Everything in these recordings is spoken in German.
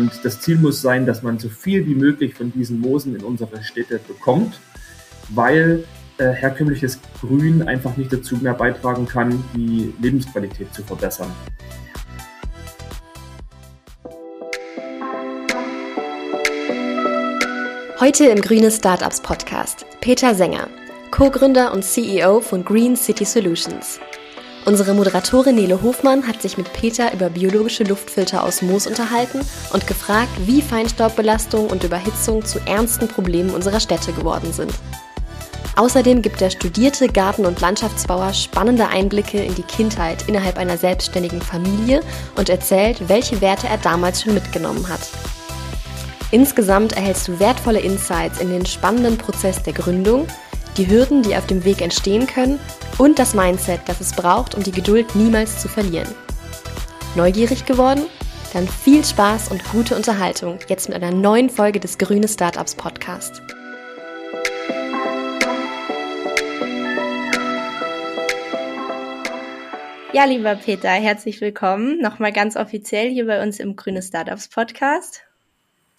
Und das Ziel muss sein, dass man so viel wie möglich von diesen Moosen in unsere Städte bekommt, weil äh, herkömmliches Grün einfach nicht dazu mehr beitragen kann, die Lebensqualität zu verbessern. Heute im Grüne Startups Podcast Peter Sänger, Co-Gründer und CEO von Green City Solutions. Unsere Moderatorin Nele Hofmann hat sich mit Peter über biologische Luftfilter aus Moos unterhalten und gefragt, wie Feinstaubbelastung und Überhitzung zu ernsten Problemen unserer Städte geworden sind. Außerdem gibt der studierte Garten- und Landschaftsbauer spannende Einblicke in die Kindheit innerhalb einer selbstständigen Familie und erzählt, welche Werte er damals schon mitgenommen hat. Insgesamt erhältst du wertvolle Insights in den spannenden Prozess der Gründung, die Hürden, die auf dem Weg entstehen können und das Mindset, das es braucht, um die Geduld niemals zu verlieren. Neugierig geworden? Dann viel Spaß und gute Unterhaltung jetzt mit einer neuen Folge des Grüne Startups Podcast. Ja, lieber Peter, herzlich willkommen nochmal ganz offiziell hier bei uns im Grüne Startups Podcast.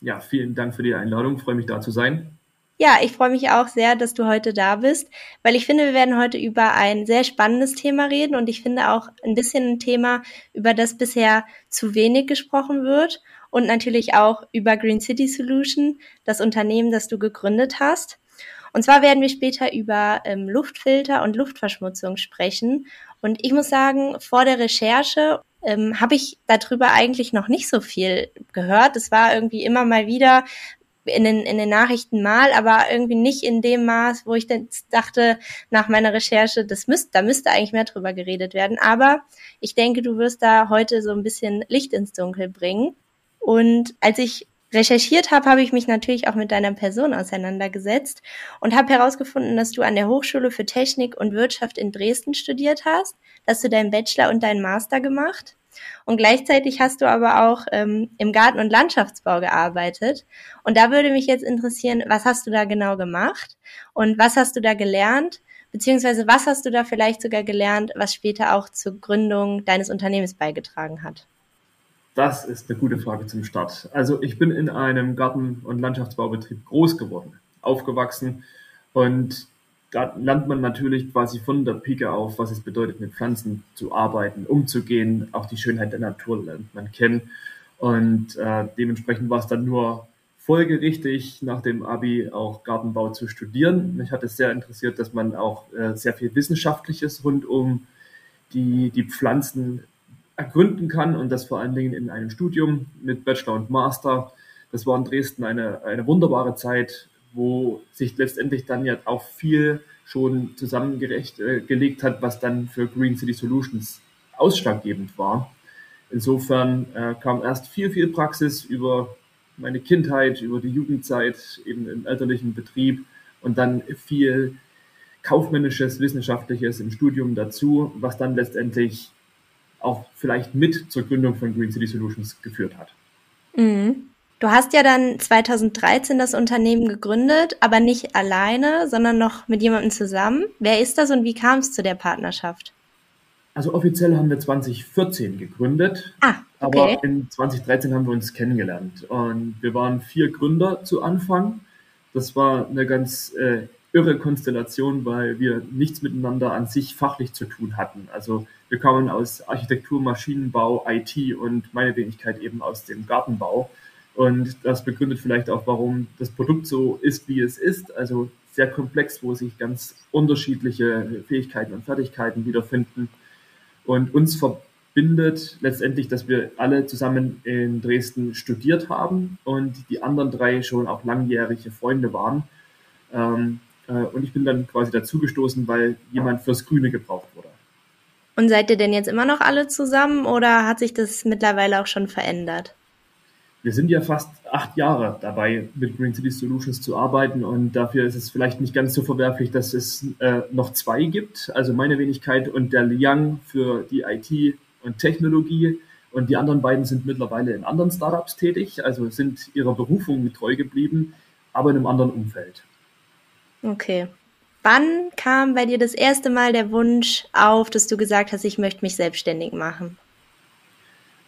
Ja, vielen Dank für die Einladung. Ich freue mich da zu sein. Ja, ich freue mich auch sehr, dass du heute da bist, weil ich finde, wir werden heute über ein sehr spannendes Thema reden und ich finde auch ein bisschen ein Thema, über das bisher zu wenig gesprochen wird und natürlich auch über Green City Solution, das Unternehmen, das du gegründet hast. Und zwar werden wir später über ähm, Luftfilter und Luftverschmutzung sprechen. Und ich muss sagen, vor der Recherche ähm, habe ich darüber eigentlich noch nicht so viel gehört. Es war irgendwie immer mal wieder in den, in den Nachrichten mal, aber irgendwie nicht in dem Maß, wo ich dann dachte, nach meiner Recherche, das müsste, da müsste eigentlich mehr drüber geredet werden. Aber ich denke, du wirst da heute so ein bisschen Licht ins Dunkel bringen. Und als ich recherchiert habe, habe ich mich natürlich auch mit deiner Person auseinandergesetzt und habe herausgefunden, dass du an der Hochschule für Technik und Wirtschaft in Dresden studiert hast, dass du deinen Bachelor und deinen Master gemacht und gleichzeitig hast du aber auch ähm, im Garten- und Landschaftsbau gearbeitet. Und da würde mich jetzt interessieren, was hast du da genau gemacht und was hast du da gelernt? Beziehungsweise was hast du da vielleicht sogar gelernt, was später auch zur Gründung deines Unternehmens beigetragen hat? Das ist eine gute Frage zum Start. Also ich bin in einem Garten- und Landschaftsbaubetrieb groß geworden, aufgewachsen und da lernt man natürlich quasi von der Pike auf, was es bedeutet, mit Pflanzen zu arbeiten, umzugehen. Auch die Schönheit der Natur lernt man kennen. Und äh, dementsprechend war es dann nur folgerichtig, nach dem Abi auch Gartenbau zu studieren. Mich hat es sehr interessiert, dass man auch äh, sehr viel Wissenschaftliches rund um die, die Pflanzen ergründen kann und das vor allen Dingen in einem Studium mit Bachelor und Master. Das war in Dresden eine, eine wunderbare Zeit, wo sich letztendlich dann ja auch viel schon zusammengelegt äh, hat, was dann für Green City Solutions ausschlaggebend war. Insofern äh, kam erst viel, viel Praxis über meine Kindheit, über die Jugendzeit, eben im elterlichen Betrieb und dann viel kaufmännisches, wissenschaftliches im Studium dazu, was dann letztendlich auch vielleicht mit zur Gründung von Green City Solutions geführt hat. Mhm. Du hast ja dann 2013 das Unternehmen gegründet, aber nicht alleine, sondern noch mit jemandem zusammen. Wer ist das und wie kam es zu der Partnerschaft? Also offiziell haben wir 2014 gegründet, ah, okay. aber in 2013 haben wir uns kennengelernt. Und wir waren vier Gründer zu Anfang. Das war eine ganz äh, irre Konstellation, weil wir nichts miteinander an sich fachlich zu tun hatten. Also wir kamen aus Architektur, Maschinenbau, IT und meine Wenigkeit eben aus dem Gartenbau. Und das begründet vielleicht auch, warum das Produkt so ist, wie es ist. Also sehr komplex, wo sich ganz unterschiedliche Fähigkeiten und Fertigkeiten wiederfinden. Und uns verbindet letztendlich, dass wir alle zusammen in Dresden studiert haben und die anderen drei schon auch langjährige Freunde waren. Ähm, äh, und ich bin dann quasi dazugestoßen, weil jemand fürs Grüne gebraucht wurde. Und seid ihr denn jetzt immer noch alle zusammen oder hat sich das mittlerweile auch schon verändert? Wir sind ja fast acht Jahre dabei, mit Green City Solutions zu arbeiten und dafür ist es vielleicht nicht ganz so verwerflich, dass es äh, noch zwei gibt, also meine Wenigkeit und der Liang für die IT und Technologie und die anderen beiden sind mittlerweile in anderen Startups tätig, also sind ihrer Berufung treu geblieben, aber in einem anderen Umfeld. Okay. Wann kam bei dir das erste Mal der Wunsch auf, dass du gesagt hast, ich möchte mich selbstständig machen?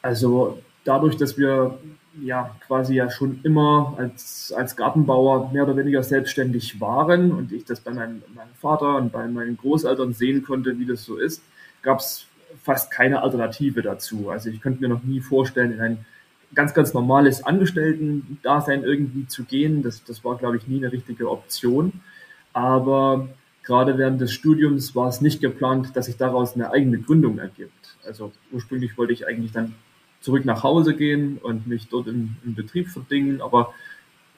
Also dadurch, dass wir ja quasi ja schon immer als, als Gartenbauer mehr oder weniger selbstständig waren und ich das bei meinem, meinem Vater und bei meinen Großeltern sehen konnte, wie das so ist, gab es fast keine Alternative dazu. Also ich könnte mir noch nie vorstellen, in ein ganz, ganz normales Angestellten-Dasein irgendwie zu gehen. Das, das war, glaube ich, nie eine richtige Option. Aber gerade während des Studiums war es nicht geplant, dass sich daraus eine eigene Gründung ergibt. Also ursprünglich wollte ich eigentlich dann zurück nach Hause gehen und mich dort im, im Betrieb verdingen, aber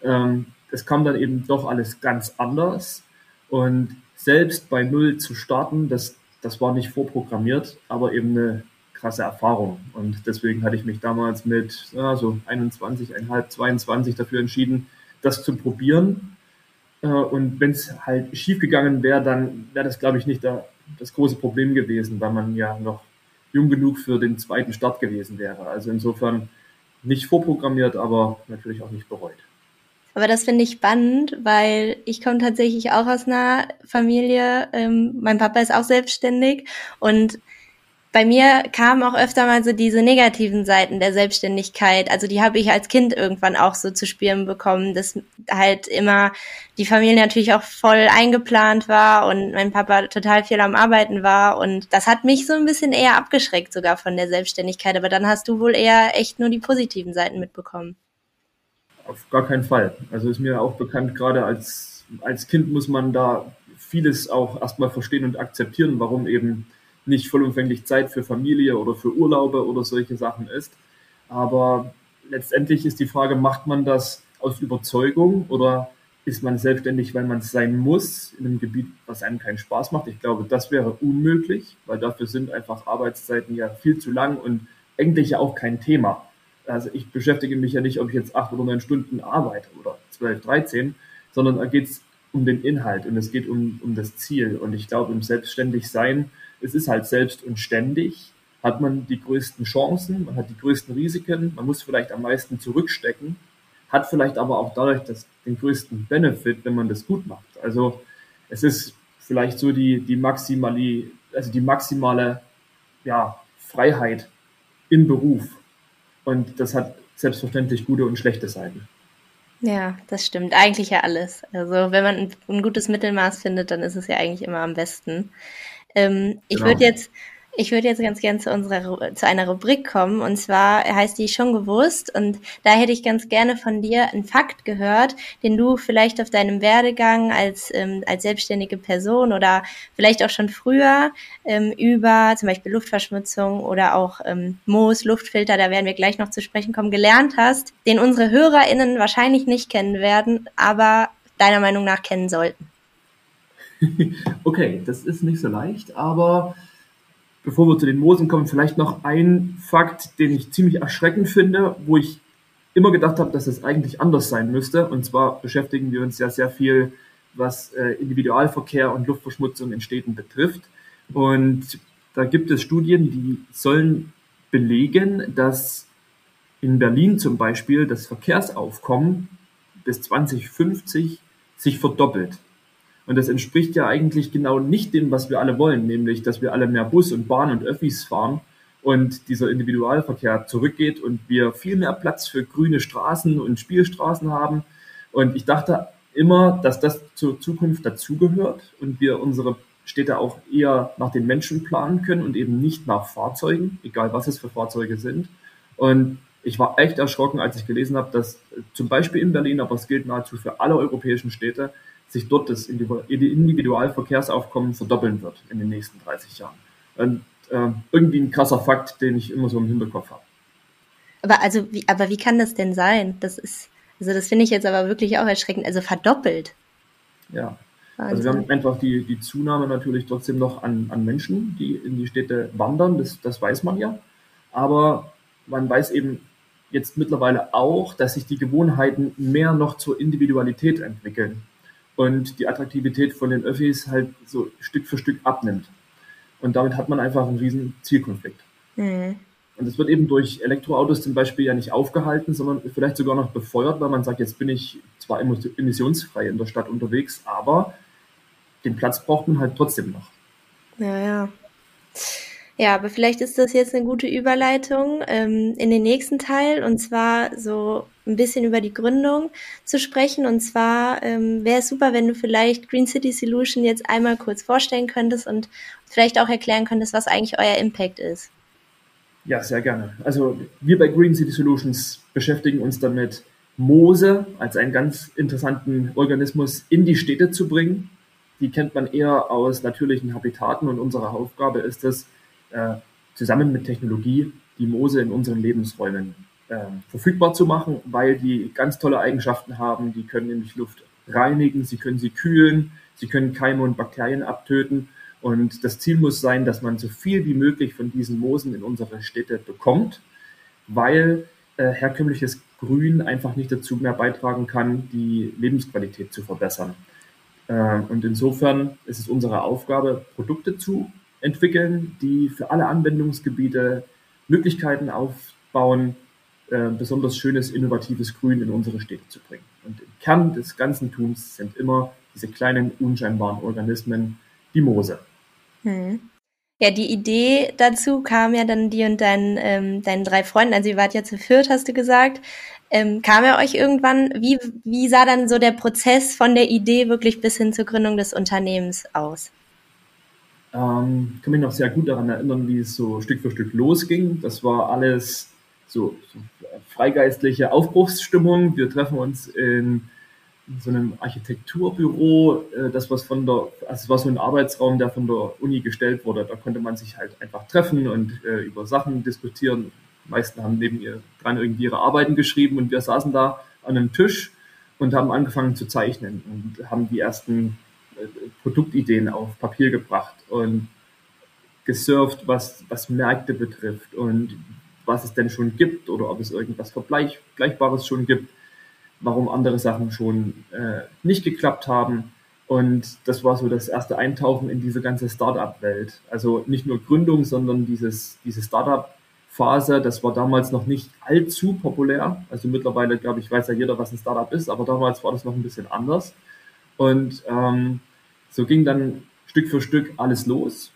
ähm, es kam dann eben doch alles ganz anders. Und selbst bei Null zu starten, das, das war nicht vorprogrammiert, aber eben eine krasse Erfahrung. Und deswegen hatte ich mich damals mit ja, so 21, 1,5, 22 dafür entschieden, das zu probieren. Äh, und wenn es halt schief gegangen wäre, dann wäre das, glaube ich, nicht da, das große Problem gewesen, weil man ja noch jung genug für den zweiten Start gewesen wäre. Also insofern nicht vorprogrammiert, aber natürlich auch nicht bereut. Aber das finde ich spannend, weil ich komme tatsächlich auch aus einer Familie. Ähm, mein Papa ist auch selbstständig und bei mir kamen auch öfter mal so diese negativen Seiten der Selbstständigkeit. Also die habe ich als Kind irgendwann auch so zu spüren bekommen, dass halt immer die Familie natürlich auch voll eingeplant war und mein Papa total viel am Arbeiten war. Und das hat mich so ein bisschen eher abgeschreckt sogar von der Selbstständigkeit. Aber dann hast du wohl eher echt nur die positiven Seiten mitbekommen. Auf gar keinen Fall. Also ist mir auch bekannt, gerade als, als Kind muss man da vieles auch erstmal verstehen und akzeptieren, warum eben nicht vollumfänglich Zeit für Familie oder für Urlaube oder solche Sachen ist. Aber letztendlich ist die Frage, macht man das aus Überzeugung oder ist man selbstständig, weil man es sein muss, in einem Gebiet, was einem keinen Spaß macht? Ich glaube, das wäre unmöglich, weil dafür sind einfach Arbeitszeiten ja viel zu lang und eigentlich ja auch kein Thema. Also ich beschäftige mich ja nicht, ob ich jetzt acht oder neun Stunden arbeite oder zwölf, dreizehn, sondern da geht es um den Inhalt und es geht um, um das Ziel. Und ich glaube, im Selbstständigsein es ist halt selbst und ständig, hat man die größten Chancen, man hat die größten Risiken, man muss vielleicht am meisten zurückstecken, hat vielleicht aber auch dadurch das, den größten Benefit, wenn man das gut macht. Also es ist vielleicht so die, die, maximali, also die maximale ja, Freiheit im Beruf. Und das hat selbstverständlich gute und schlechte Seiten. Ja, das stimmt. Eigentlich ja alles. Also wenn man ein gutes Mittelmaß findet, dann ist es ja eigentlich immer am besten. Ähm, ich genau. würde jetzt, ich würde jetzt ganz gern zu unserer, zu einer Rubrik kommen und zwar heißt die schon gewusst und da hätte ich ganz gerne von dir einen Fakt gehört, den du vielleicht auf deinem Werdegang als, ähm, als selbstständige Person oder vielleicht auch schon früher ähm, über zum Beispiel Luftverschmutzung oder auch ähm, Moos, Luftfilter, da werden wir gleich noch zu sprechen kommen, gelernt hast, den unsere HörerInnen wahrscheinlich nicht kennen werden, aber deiner Meinung nach kennen sollten. okay, das ist nicht so leicht, aber bevor wir zu den Moosen kommen, vielleicht noch ein Fakt, den ich ziemlich erschreckend finde, wo ich immer gedacht habe, dass es eigentlich anders sein müsste. Und zwar beschäftigen wir uns ja sehr viel, was äh, Individualverkehr und Luftverschmutzung in Städten betrifft. Und da gibt es Studien, die sollen belegen, dass in Berlin zum Beispiel das Verkehrsaufkommen bis 2050 sich verdoppelt. Und das entspricht ja eigentlich genau nicht dem, was wir alle wollen, nämlich, dass wir alle mehr Bus und Bahn und Öffis fahren und dieser Individualverkehr zurückgeht und wir viel mehr Platz für grüne Straßen und Spielstraßen haben. Und ich dachte immer, dass das zur Zukunft dazugehört und wir unsere Städte auch eher nach den Menschen planen können und eben nicht nach Fahrzeugen, egal was es für Fahrzeuge sind. Und ich war echt erschrocken, als ich gelesen habe, dass zum Beispiel in Berlin, aber es gilt nahezu für alle europäischen Städte, sich dort das Individualverkehrsaufkommen verdoppeln wird in den nächsten 30 Jahren. Und, äh, irgendwie ein krasser Fakt, den ich immer so im Hinterkopf habe. Aber also, wie, aber wie kann das denn sein? Das ist, also das finde ich jetzt aber wirklich auch erschreckend. Also verdoppelt. Ja. Wahnsinn. Also wir haben einfach die, die Zunahme natürlich trotzdem noch an, an Menschen, die in die Städte wandern, das, das weiß man ja. Aber man weiß eben jetzt mittlerweile auch, dass sich die Gewohnheiten mehr noch zur Individualität entwickeln und die Attraktivität von den Öffis halt so Stück für Stück abnimmt. Und damit hat man einfach einen riesen Zielkonflikt. Mhm. Und es wird eben durch Elektroautos zum Beispiel ja nicht aufgehalten, sondern vielleicht sogar noch befeuert, weil man sagt, jetzt bin ich zwar emissionsfrei in der Stadt unterwegs, aber den Platz braucht man halt trotzdem noch. Ja, ja. Ja, aber vielleicht ist das jetzt eine gute Überleitung ähm, in den nächsten Teil und zwar so ein bisschen über die Gründung zu sprechen. Und zwar ähm, wäre es super, wenn du vielleicht Green City Solution jetzt einmal kurz vorstellen könntest und vielleicht auch erklären könntest, was eigentlich euer Impact ist. Ja, sehr gerne. Also wir bei Green City Solutions beschäftigen uns damit, Moose als einen ganz interessanten Organismus in die Städte zu bringen. Die kennt man eher aus natürlichen Habitaten und unsere Aufgabe ist es, äh, zusammen mit Technologie die Moose in unseren Lebensräumen verfügbar zu machen, weil die ganz tolle Eigenschaften haben. Die können nämlich Luft reinigen, sie können sie kühlen, sie können Keime und Bakterien abtöten. Und das Ziel muss sein, dass man so viel wie möglich von diesen Moosen in unsere Städte bekommt, weil äh, herkömmliches Grün einfach nicht dazu mehr beitragen kann, die Lebensqualität zu verbessern. Äh, und insofern ist es unsere Aufgabe, Produkte zu entwickeln, die für alle Anwendungsgebiete Möglichkeiten aufbauen, äh, besonders schönes, innovatives Grün in unsere Städte zu bringen. Und im Kern des ganzen Tuns sind immer diese kleinen, unscheinbaren Organismen, die Moose. Hm. Ja, die Idee dazu kam ja dann dir und deinen, ähm, deinen drei Freunden, also ihr wart ja zu viert, hast du gesagt. Ähm, kam er euch irgendwann, wie, wie sah dann so der Prozess von der Idee wirklich bis hin zur Gründung des Unternehmens aus? Ähm, kann mich noch sehr gut daran erinnern, wie es so Stück für Stück losging. Das war alles so, so freigeistliche Aufbruchsstimmung. Wir treffen uns in, in so einem Architekturbüro. Äh, das was von der, also es war so ein Arbeitsraum, der von der Uni gestellt wurde. Da konnte man sich halt einfach treffen und äh, über Sachen diskutieren. Die meisten haben neben ihr dran irgendwie ihre Arbeiten geschrieben und wir saßen da an einem Tisch und haben angefangen zu zeichnen und haben die ersten Produktideen auf Papier gebracht und gesurft, was, was Märkte betrifft und was es denn schon gibt oder ob es irgendwas Vergleichbares schon gibt, warum andere Sachen schon äh, nicht geklappt haben. Und das war so das erste Eintauchen in diese ganze Startup-Welt. Also nicht nur Gründung, sondern dieses, diese Startup-Phase, das war damals noch nicht allzu populär. Also mittlerweile, glaube ich, weiß ja jeder, was ein Startup ist, aber damals war das noch ein bisschen anders. Und ähm, so ging dann Stück für Stück alles los,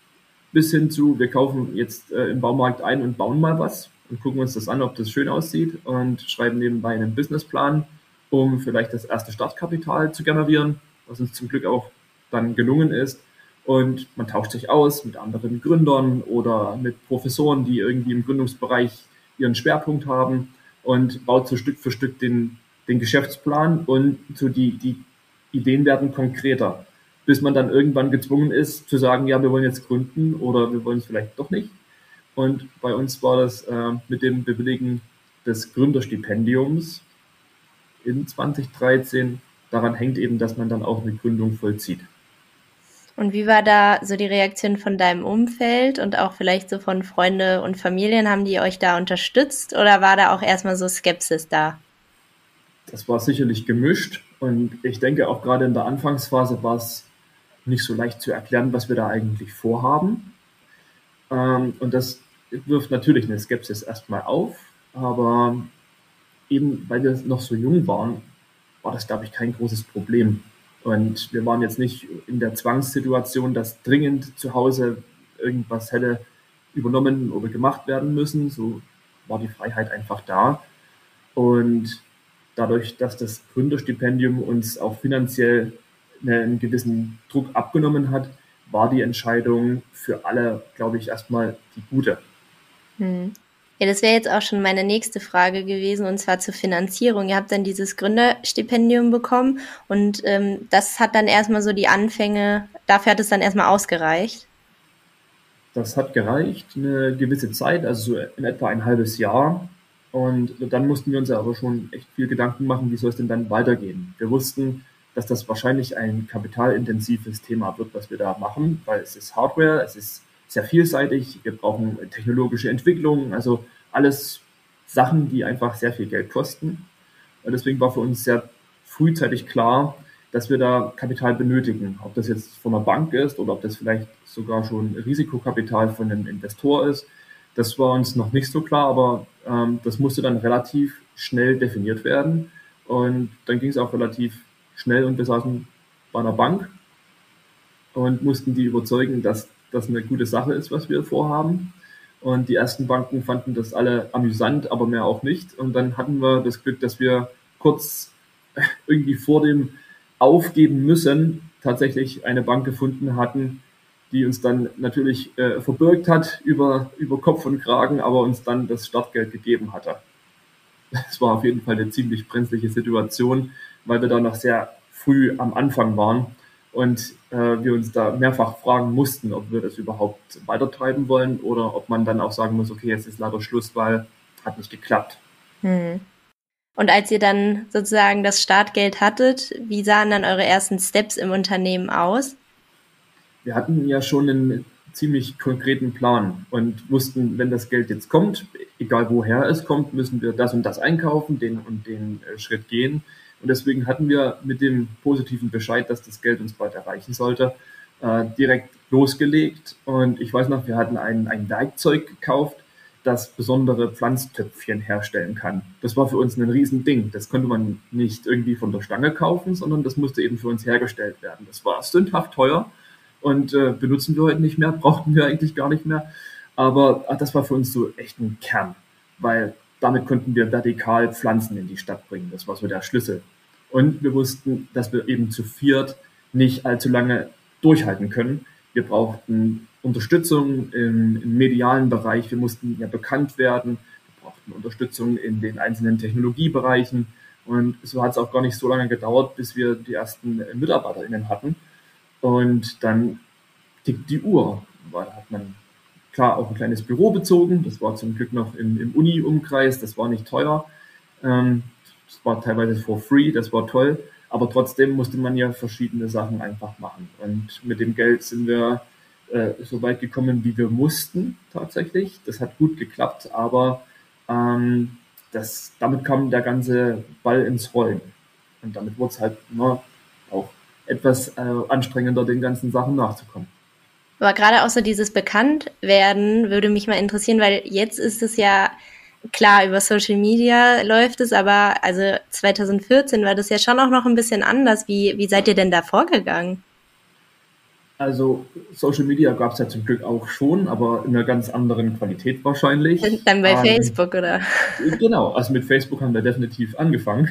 bis hin zu, wir kaufen jetzt äh, im Baumarkt ein und bauen mal was und gucken uns das an, ob das schön aussieht und schreiben nebenbei einen Businessplan, um vielleicht das erste Startkapital zu generieren, was uns zum Glück auch dann gelungen ist. Und man tauscht sich aus mit anderen Gründern oder mit Professoren, die irgendwie im Gründungsbereich ihren Schwerpunkt haben und baut so Stück für Stück den, den Geschäftsplan und so die, die Ideen werden konkreter, bis man dann irgendwann gezwungen ist zu sagen, ja, wir wollen jetzt gründen oder wir wollen es vielleicht doch nicht. Und bei uns war das äh, mit dem Bewilligen des Gründerstipendiums in 2013. Daran hängt eben, dass man dann auch eine Gründung vollzieht. Und wie war da so die Reaktion von deinem Umfeld und auch vielleicht so von Freunde und Familien? Haben die euch da unterstützt oder war da auch erstmal so Skepsis da? Das war sicherlich gemischt und ich denke auch gerade in der Anfangsphase war es nicht so leicht zu erklären, was wir da eigentlich vorhaben. Ähm, und das wirft natürlich eine Skepsis erstmal auf, aber eben weil wir noch so jung waren, war das, glaube ich, kein großes Problem. Und wir waren jetzt nicht in der Zwangssituation, dass dringend zu Hause irgendwas hätte übernommen oder gemacht werden müssen. So war die Freiheit einfach da. Und dadurch, dass das Gründerstipendium uns auch finanziell einen gewissen Druck abgenommen hat, war die Entscheidung für alle, glaube ich, erstmal die gute. Hm. Ja, das wäre jetzt auch schon meine nächste Frage gewesen, und zwar zur Finanzierung. Ihr habt dann dieses Gründerstipendium bekommen und ähm, das hat dann erstmal so die Anfänge, dafür hat es dann erstmal ausgereicht. Das hat gereicht, eine gewisse Zeit, also so in etwa ein halbes Jahr. Und dann mussten wir uns aber schon echt viel Gedanken machen, wie soll es denn dann weitergehen. Wir wussten, dass das wahrscheinlich ein kapitalintensives Thema wird, was wir da machen, weil es ist Hardware, es ist sehr vielseitig, wir brauchen technologische Entwicklungen, also alles Sachen, die einfach sehr viel Geld kosten. Und deswegen war für uns sehr frühzeitig klar, dass wir da Kapital benötigen. Ob das jetzt von einer Bank ist oder ob das vielleicht sogar schon Risikokapital von einem Investor ist, das war uns noch nicht so klar, aber ähm, das musste dann relativ schnell definiert werden. Und dann ging es auch relativ schnell und wir saßen bei einer Bank und mussten die überzeugen, dass das eine gute Sache ist, was wir vorhaben. Und die ersten Banken fanden das alle amüsant, aber mehr auch nicht. Und dann hatten wir das Glück, dass wir kurz irgendwie vor dem Aufgeben müssen tatsächlich eine Bank gefunden hatten, die uns dann natürlich äh, verbürgt hat über, über Kopf und Kragen, aber uns dann das Startgeld gegeben hatte. Es war auf jeden Fall eine ziemlich brenzliche Situation, weil wir da noch sehr früh am Anfang waren und äh, wir uns da mehrfach fragen mussten, ob wir das überhaupt weitertreiben wollen oder ob man dann auch sagen muss, okay, jetzt ist leider Schluss, weil hat nicht geklappt. Hm. Und als ihr dann sozusagen das Startgeld hattet, wie sahen dann eure ersten Steps im Unternehmen aus? Wir hatten ja schon einen ziemlich konkreten Plan und wussten, wenn das Geld jetzt kommt, egal woher es kommt, müssen wir das und das einkaufen, den und den äh, Schritt gehen. Und deswegen hatten wir mit dem positiven Bescheid, dass das Geld uns bald erreichen sollte, äh, direkt losgelegt. Und ich weiß noch, wir hatten ein, ein Werkzeug gekauft, das besondere Pflanztöpfchen herstellen kann. Das war für uns ein Riesending. Das konnte man nicht irgendwie von der Stange kaufen, sondern das musste eben für uns hergestellt werden. Das war sündhaft teuer und äh, benutzen wir heute nicht mehr, brauchten wir eigentlich gar nicht mehr. Aber ach, das war für uns so echt ein Kern, weil damit konnten wir vertikal Pflanzen in die Stadt bringen. Das war so der Schlüssel. Und wir wussten, dass wir eben zu viert nicht allzu lange durchhalten können. Wir brauchten Unterstützung im, im medialen Bereich. Wir mussten ja bekannt werden. Wir brauchten Unterstützung in den einzelnen Technologiebereichen. Und so hat es auch gar nicht so lange gedauert, bis wir die ersten MitarbeiterInnen hatten. Und dann tickt die Uhr, weil hat man klar auch ein kleines Büro bezogen. Das war zum Glück noch im, im Uni-Umkreis, das war nicht teuer. Ähm, das war teilweise for free, das war toll. Aber trotzdem musste man ja verschiedene Sachen einfach machen. Und mit dem Geld sind wir äh, so weit gekommen, wie wir mussten tatsächlich. Das hat gut geklappt, aber ähm, das, damit kam der ganze Ball ins Rollen. Und damit wurde es halt immer auch etwas äh, anstrengender, den ganzen Sachen nachzukommen. Aber gerade außer dieses Bekanntwerden würde mich mal interessieren, weil jetzt ist es ja klar, über Social Media läuft es, aber also 2014 war das ja schon auch noch ein bisschen anders. Wie, wie seid ihr denn da vorgegangen? Also Social Media gab es ja zum Glück auch schon, aber in einer ganz anderen Qualität wahrscheinlich. Dann bei ähm, Facebook, oder? Genau, also mit Facebook haben wir definitiv angefangen.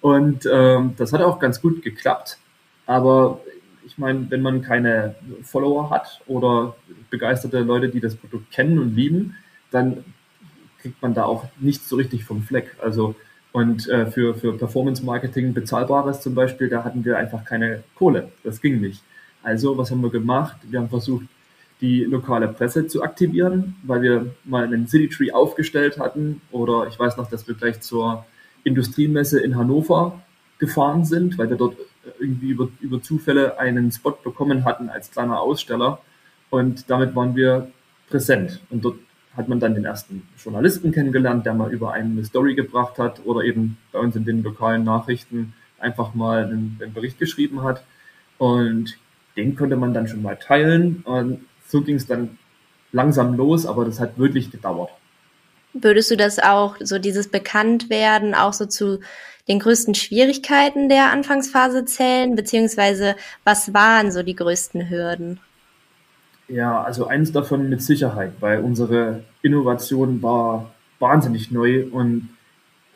Und ähm, das hat auch ganz gut geklappt. Aber ich meine, wenn man keine Follower hat oder begeisterte Leute, die das Produkt kennen und lieben, dann kriegt man da auch nichts so richtig vom Fleck. Also und äh, für, für Performance Marketing bezahlbares zum Beispiel, da hatten wir einfach keine Kohle. Das ging nicht. Also, was haben wir gemacht? Wir haben versucht, die lokale Presse zu aktivieren, weil wir mal einen City Tree aufgestellt hatten. Oder ich weiß noch, dass wir gleich zur Industriemesse in Hannover gefahren sind, weil wir dort irgendwie über, über Zufälle einen Spot bekommen hatten als kleiner Aussteller. Und damit waren wir präsent. Und dort hat man dann den ersten Journalisten kennengelernt, der mal über einen eine Story gebracht hat oder eben bei uns in den lokalen Nachrichten einfach mal einen, einen Bericht geschrieben hat. Und den konnte man dann schon mal teilen. Und so ging es dann langsam los, aber das hat wirklich gedauert. Würdest du das auch, so dieses Bekanntwerden, auch so zu den größten Schwierigkeiten der Anfangsphase zählen? Beziehungsweise was waren so die größten Hürden? Ja, also eins davon mit Sicherheit, weil unsere Innovation war wahnsinnig neu und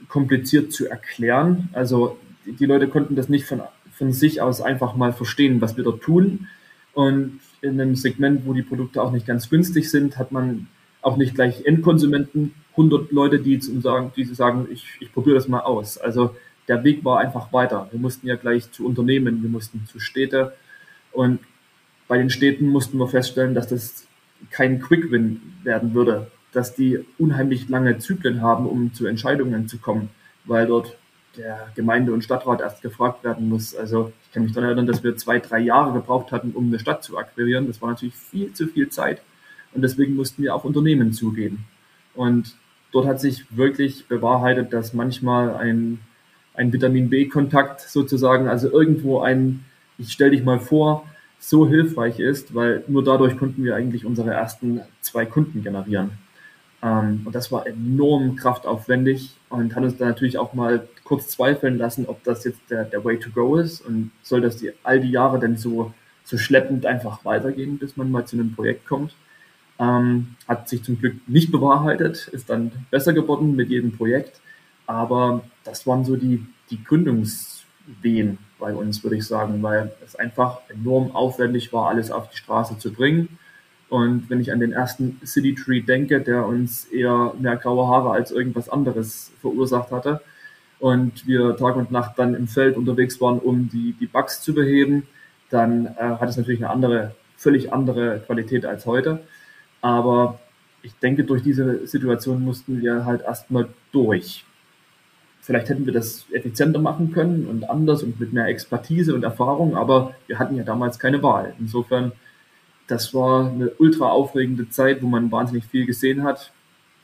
kompliziert zu erklären. Also die Leute konnten das nicht von von sich aus einfach mal verstehen, was wir dort tun. Und in einem Segment, wo die Produkte auch nicht ganz günstig sind, hat man auch nicht gleich Endkonsumenten, 100 Leute, die sagen, die sagen, ich, ich probiere das mal aus. Also der Weg war einfach weiter. Wir mussten ja gleich zu Unternehmen, wir mussten zu Städte und bei den Städten mussten wir feststellen, dass das kein Quick-Win werden würde, dass die unheimlich lange Zyklen haben, um zu Entscheidungen zu kommen, weil dort der Gemeinde- und Stadtrat erst gefragt werden muss. Also ich kann mich daran erinnern, dass wir zwei, drei Jahre gebraucht hatten, um eine Stadt zu akquirieren. Das war natürlich viel zu viel Zeit. Und deswegen mussten wir auf Unternehmen zugehen. Und dort hat sich wirklich bewahrheitet, dass manchmal ein, ein Vitamin B-Kontakt sozusagen, also irgendwo ein, ich stell dich mal vor, so hilfreich ist, weil nur dadurch konnten wir eigentlich unsere ersten zwei Kunden generieren. Ähm, und das war enorm kraftaufwendig und hat uns dann natürlich auch mal kurz zweifeln lassen, ob das jetzt der, der Way to go ist und soll das die, all die Jahre denn so so schleppend einfach weitergehen, bis man mal zu einem Projekt kommt. Ähm, hat sich zum Glück nicht bewahrheitet, ist dann besser geworden mit jedem Projekt. Aber das waren so die, die Gründungswehen bei uns, würde ich sagen, weil es einfach enorm aufwendig war, alles auf die Straße zu bringen. Und wenn ich an den ersten City Tree denke, der uns eher mehr graue Haare als irgendwas anderes verursacht hatte, und wir Tag und Nacht dann im Feld unterwegs waren, um die, die Bugs zu beheben, dann äh, hat es natürlich eine andere, völlig andere Qualität als heute. Aber ich denke, durch diese Situation mussten wir halt erstmal durch. Vielleicht hätten wir das effizienter machen können und anders und mit mehr Expertise und Erfahrung, aber wir hatten ja damals keine Wahl. Insofern, das war eine ultra aufregende Zeit, wo man wahnsinnig viel gesehen hat,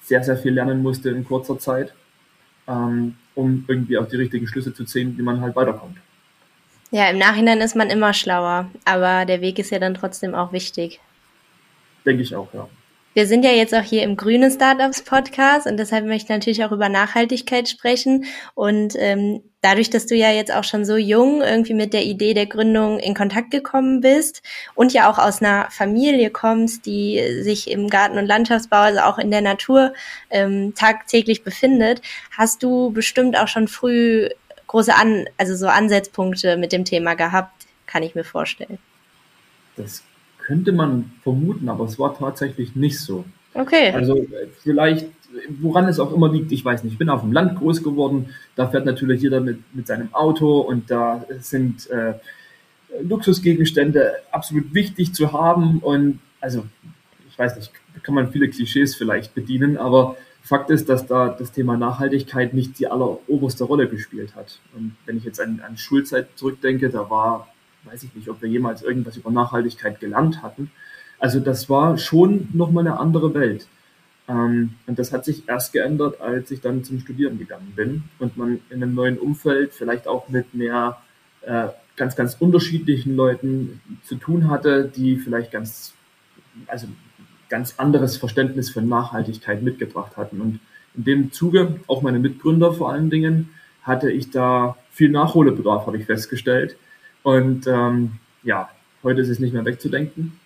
sehr, sehr viel lernen musste in kurzer Zeit ähm, um irgendwie auch die richtigen Schlüsse zu ziehen, wie man halt weiterkommt. Ja, im Nachhinein ist man immer schlauer, aber der Weg ist ja dann trotzdem auch wichtig. Denke ich auch, ja. Wir sind ja jetzt auch hier im Grünen Startups Podcast und deshalb möchte ich natürlich auch über Nachhaltigkeit sprechen. Und ähm, dadurch, dass du ja jetzt auch schon so jung irgendwie mit der Idee der Gründung in Kontakt gekommen bist und ja auch aus einer Familie kommst, die sich im Garten- und Landschaftsbau, also auch in der Natur ähm, tagtäglich befindet, hast du bestimmt auch schon früh große An also so Ansatzpunkte mit dem Thema gehabt, kann ich mir vorstellen. Das könnte man vermuten, aber es war tatsächlich nicht so. Okay. Also vielleicht, woran es auch immer liegt, ich weiß nicht. Ich bin auf dem Land groß geworden, da fährt natürlich jeder mit, mit seinem Auto und da sind äh, Luxusgegenstände absolut wichtig zu haben und also ich weiß nicht, kann man viele Klischees vielleicht bedienen, aber Fakt ist, dass da das Thema Nachhaltigkeit nicht die alleroberste Rolle gespielt hat. Und wenn ich jetzt an, an Schulzeit zurückdenke, da war weiß ich nicht, ob wir jemals irgendwas über Nachhaltigkeit gelernt hatten. Also das war schon nochmal eine andere Welt. Ähm, und das hat sich erst geändert, als ich dann zum Studieren gegangen bin und man in einem neuen Umfeld vielleicht auch mit mehr äh, ganz, ganz unterschiedlichen Leuten zu tun hatte, die vielleicht ganz, also ganz anderes Verständnis von Nachhaltigkeit mitgebracht hatten. Und in dem Zuge, auch meine Mitgründer vor allen Dingen, hatte ich da viel Nachholbedarf, habe ich festgestellt. Und ähm, ja, heute ist es nicht mehr wegzudenken.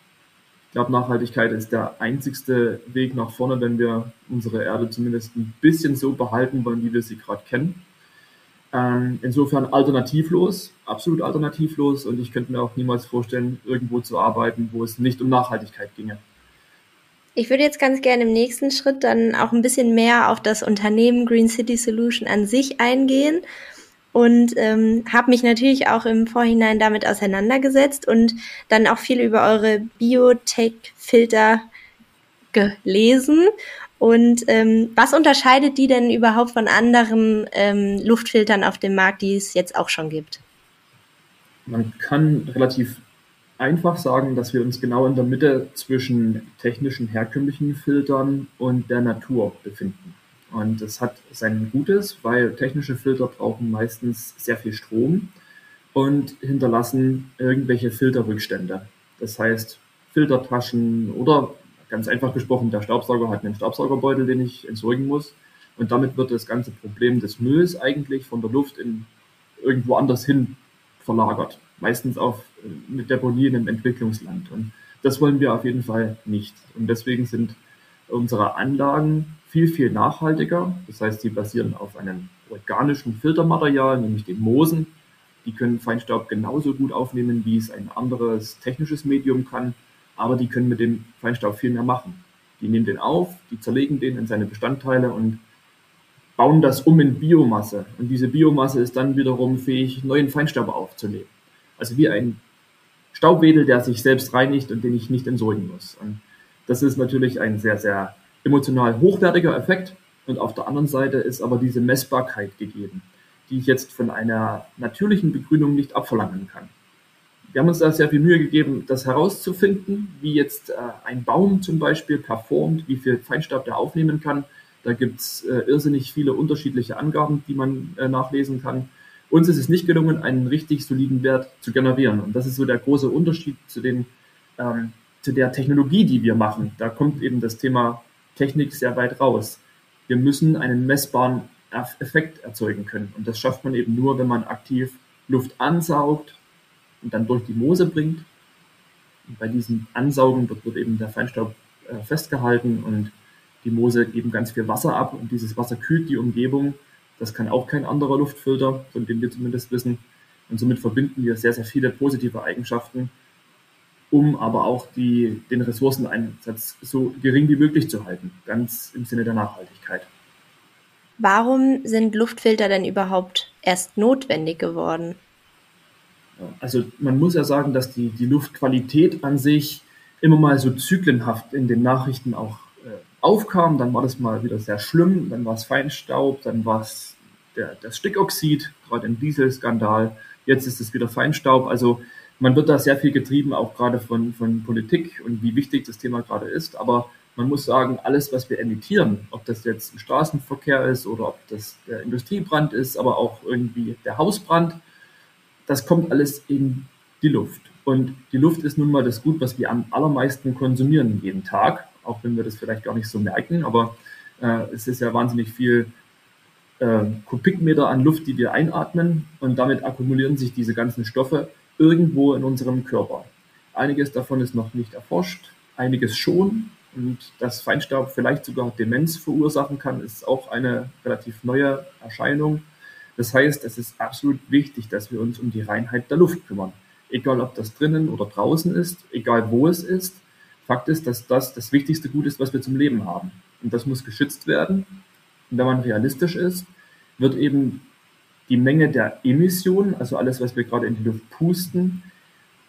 Ich glaube, Nachhaltigkeit ist der einzigste Weg nach vorne, wenn wir unsere Erde zumindest ein bisschen so behalten wollen, wie wir sie gerade kennen. Ähm, insofern alternativlos, absolut alternativlos. Und ich könnte mir auch niemals vorstellen, irgendwo zu arbeiten, wo es nicht um Nachhaltigkeit ginge. Ich würde jetzt ganz gerne im nächsten Schritt dann auch ein bisschen mehr auf das Unternehmen Green City Solution an sich eingehen und ähm, habe mich natürlich auch im Vorhinein damit auseinandergesetzt und dann auch viel über eure Biotech-Filter gelesen. Und ähm, was unterscheidet die denn überhaupt von anderen ähm, Luftfiltern auf dem Markt, die es jetzt auch schon gibt? Man kann relativ einfach sagen, dass wir uns genau in der Mitte zwischen technischen herkömmlichen Filtern und der Natur befinden. Und es hat sein Gutes, weil technische Filter brauchen meistens sehr viel Strom und hinterlassen irgendwelche Filterrückstände. Das heißt, Filtertaschen oder ganz einfach gesprochen, der Staubsauger hat einen Staubsaugerbeutel, den ich entsorgen muss. Und damit wird das ganze Problem des Mülls eigentlich von der Luft in irgendwo anders hin verlagert. Meistens auf mit Deponie in einem Entwicklungsland. Und das wollen wir auf jeden Fall nicht. Und deswegen sind unsere Anlagen viel, viel nachhaltiger. Das heißt, sie basieren auf einem organischen Filtermaterial, nämlich den Moosen. Die können Feinstaub genauso gut aufnehmen, wie es ein anderes technisches Medium kann, aber die können mit dem Feinstaub viel mehr machen. Die nehmen den auf, die zerlegen den in seine Bestandteile und bauen das um in Biomasse. Und diese Biomasse ist dann wiederum fähig, neuen Feinstaub aufzunehmen. Also wie ein Staubwedel, der sich selbst reinigt und den ich nicht entsorgen muss. Und das ist natürlich ein sehr, sehr emotional hochwertiger Effekt und auf der anderen Seite ist aber diese Messbarkeit gegeben, die ich jetzt von einer natürlichen Begrünung nicht abverlangen kann. Wir haben uns da sehr viel Mühe gegeben, das herauszufinden, wie jetzt äh, ein Baum zum Beispiel performt, wie viel Feinstaub der aufnehmen kann. Da gibt es äh, irrsinnig viele unterschiedliche Angaben, die man äh, nachlesen kann. Uns ist es nicht gelungen, einen richtig soliden Wert zu generieren. Und das ist so der große Unterschied zu, den, ähm, zu der Technologie, die wir machen. Da kommt eben das Thema Technik sehr weit raus. Wir müssen einen messbaren Effekt erzeugen können. Und das schafft man eben nur, wenn man aktiv Luft ansaugt und dann durch die Moose bringt Und bei diesem Ansaugen dort wird eben der Feinstaub äh, festgehalten und die Moose geben ganz viel Wasser ab und dieses Wasser kühlt die Umgebung. Das kann auch kein anderer Luftfilter, von dem wir zumindest wissen. Und somit verbinden wir sehr, sehr viele positive Eigenschaften, um aber auch die, den Ressourceneinsatz so gering wie möglich zu halten, ganz im Sinne der Nachhaltigkeit. Warum sind Luftfilter denn überhaupt erst notwendig geworden? Also man muss ja sagen, dass die, die Luftqualität an sich immer mal so zyklenhaft in den Nachrichten auch äh, aufkam. Dann war das mal wieder sehr schlimm, dann war es Feinstaub, dann war es der, das Stickoxid, gerade im Dieselskandal. Jetzt ist es wieder Feinstaub. Also man wird da sehr viel getrieben, auch gerade von, von Politik und wie wichtig das Thema gerade ist. Aber man muss sagen, alles, was wir emittieren, ob das jetzt im Straßenverkehr ist oder ob das der Industriebrand ist, aber auch irgendwie der Hausbrand, das kommt alles in die Luft. Und die Luft ist nun mal das Gut, was wir am allermeisten konsumieren jeden Tag, auch wenn wir das vielleicht gar nicht so merken, aber äh, es ist ja wahnsinnig viel äh, Kubikmeter an Luft, die wir einatmen und damit akkumulieren sich diese ganzen Stoffe irgendwo in unserem Körper. Einiges davon ist noch nicht erforscht, einiges schon und dass Feinstaub vielleicht sogar Demenz verursachen kann, ist auch eine relativ neue Erscheinung. Das heißt, es ist absolut wichtig, dass wir uns um die Reinheit der Luft kümmern. Egal, ob das drinnen oder draußen ist, egal wo es ist. Fakt ist, dass das das wichtigste Gut ist, was wir zum Leben haben. Und das muss geschützt werden. Und wenn man realistisch ist, wird eben die Menge der Emissionen, also alles, was wir gerade in die Luft pusten,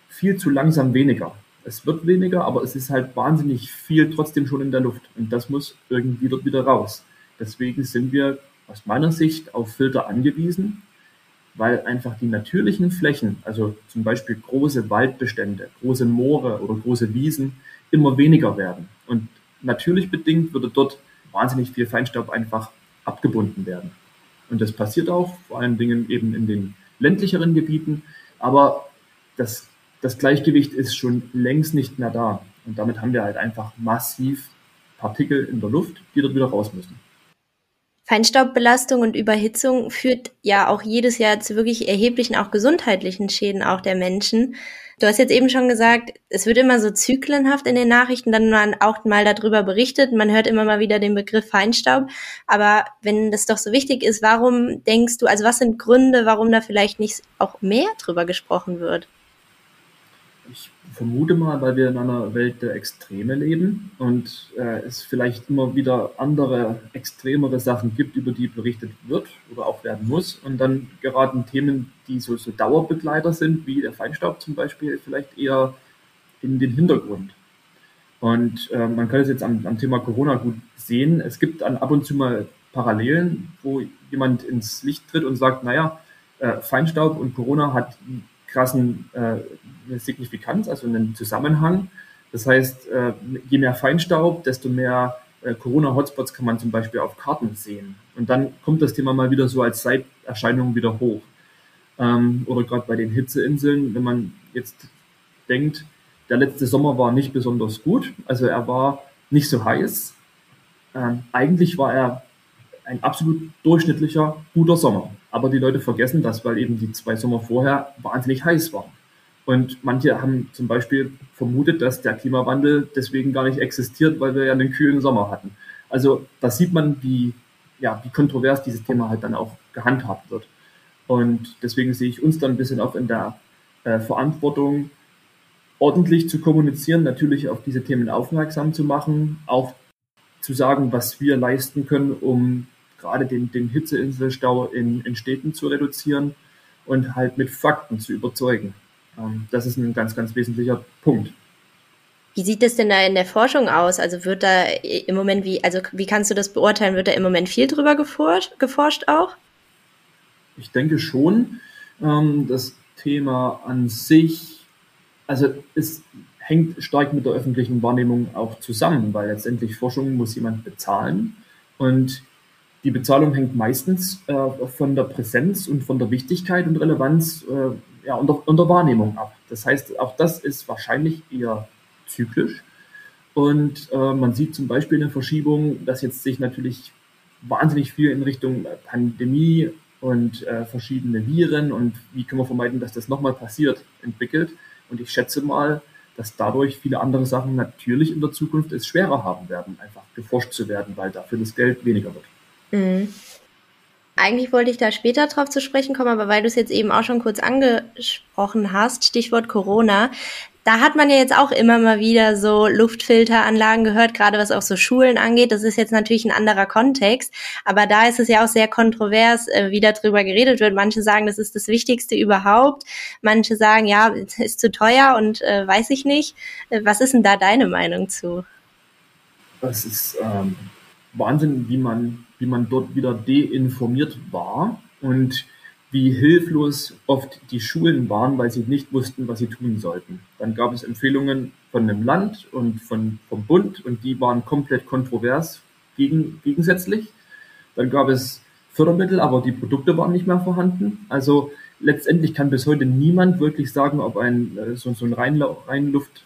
viel zu langsam weniger. Es wird weniger, aber es ist halt wahnsinnig viel trotzdem schon in der Luft. Und das muss irgendwie dort wieder raus. Deswegen sind wir aus meiner Sicht auf Filter angewiesen, weil einfach die natürlichen Flächen, also zum Beispiel große Waldbestände, große Moore oder große Wiesen, immer weniger werden. Und natürlich bedingt würde dort wahnsinnig viel Feinstaub einfach abgebunden werden. Und das passiert auch, vor allen Dingen eben in den ländlicheren Gebieten. Aber das, das Gleichgewicht ist schon längst nicht mehr da. Und damit haben wir halt einfach massiv Partikel in der Luft, die dort wieder raus müssen. Feinstaubbelastung und Überhitzung führt ja auch jedes Jahr zu wirklich erheblichen, auch gesundheitlichen Schäden auch der Menschen. Du hast jetzt eben schon gesagt, es wird immer so zyklenhaft in den Nachrichten dann man auch mal darüber berichtet. Man hört immer mal wieder den Begriff Feinstaub. Aber wenn das doch so wichtig ist, warum denkst du, also was sind Gründe, warum da vielleicht nicht auch mehr drüber gesprochen wird? Ich vermute mal, weil wir in einer Welt der Extreme leben und äh, es vielleicht immer wieder andere, extremere Sachen gibt, über die berichtet wird oder auch werden muss. Und dann geraten Themen, die so, so Dauerbegleiter sind, wie der Feinstaub zum Beispiel, vielleicht eher in den Hintergrund. Und äh, man kann es jetzt am, am, Thema Corona gut sehen. Es gibt dann ab und zu mal Parallelen, wo jemand ins Licht tritt und sagt, naja, äh, Feinstaub und Corona hat krassen äh, Signifikanz, also einen Zusammenhang. Das heißt, äh, je mehr Feinstaub, desto mehr äh, Corona-Hotspots kann man zum Beispiel auf Karten sehen. Und dann kommt das Thema mal wieder so als Seiterscheinung wieder hoch. Ähm, oder gerade bei den Hitzeinseln, wenn man jetzt denkt, der letzte Sommer war nicht besonders gut, also er war nicht so heiß. Ähm, eigentlich war er ein absolut durchschnittlicher, guter Sommer. Aber die Leute vergessen das, weil eben die zwei Sommer vorher wahnsinnig heiß waren. Und manche haben zum Beispiel vermutet, dass der Klimawandel deswegen gar nicht existiert, weil wir ja einen kühlen Sommer hatten. Also da sieht man, wie, ja, wie kontrovers dieses Thema halt dann auch gehandhabt wird. Und deswegen sehe ich uns dann ein bisschen auch in der äh, Verantwortung, ordentlich zu kommunizieren, natürlich auf diese Themen aufmerksam zu machen, auch zu sagen, was wir leisten können, um gerade den, den Hitzeinselstau in, in Städten zu reduzieren und halt mit Fakten zu überzeugen. Ähm, das ist ein ganz, ganz wesentlicher Punkt. Wie sieht es denn da in der Forschung aus? Also wird da im Moment wie, also wie kannst du das beurteilen? Wird da im Moment viel drüber geforscht, geforscht auch? Ich denke schon. Ähm, das Thema an sich, also es hängt stark mit der öffentlichen Wahrnehmung auch zusammen, weil letztendlich Forschung muss jemand bezahlen und die Bezahlung hängt meistens äh, von der Präsenz und von der Wichtigkeit und Relevanz äh, ja, und, der, und der Wahrnehmung ab. Das heißt, auch das ist wahrscheinlich eher zyklisch. Und äh, man sieht zum Beispiel eine Verschiebung, dass jetzt sich natürlich wahnsinnig viel in Richtung Pandemie und äh, verschiedene Viren und wie können wir vermeiden, dass das nochmal passiert, entwickelt. Und ich schätze mal, dass dadurch viele andere Sachen natürlich in der Zukunft es schwerer haben werden, einfach geforscht zu werden, weil dafür das Geld weniger wird. Mhm. Eigentlich wollte ich da später drauf zu sprechen kommen, aber weil du es jetzt eben auch schon kurz angesprochen hast, Stichwort Corona, da hat man ja jetzt auch immer mal wieder so Luftfilteranlagen gehört, gerade was auch so Schulen angeht. Das ist jetzt natürlich ein anderer Kontext, aber da ist es ja auch sehr kontrovers, äh, wie darüber geredet wird. Manche sagen, das ist das Wichtigste überhaupt. Manche sagen, ja, ist zu teuer und äh, weiß ich nicht. Äh, was ist denn da deine Meinung zu? Das ist ähm, Wahnsinn, wie man, wie man dort wieder deinformiert war und wie hilflos oft die Schulen waren, weil sie nicht wussten, was sie tun sollten. Dann gab es Empfehlungen von dem Land und von, vom Bund und die waren komplett kontrovers gegen, gegensätzlich. Dann gab es Fördermittel, aber die Produkte waren nicht mehr vorhanden. Also letztendlich kann bis heute niemand wirklich sagen, ob ein äh, so, so ein Reinluft,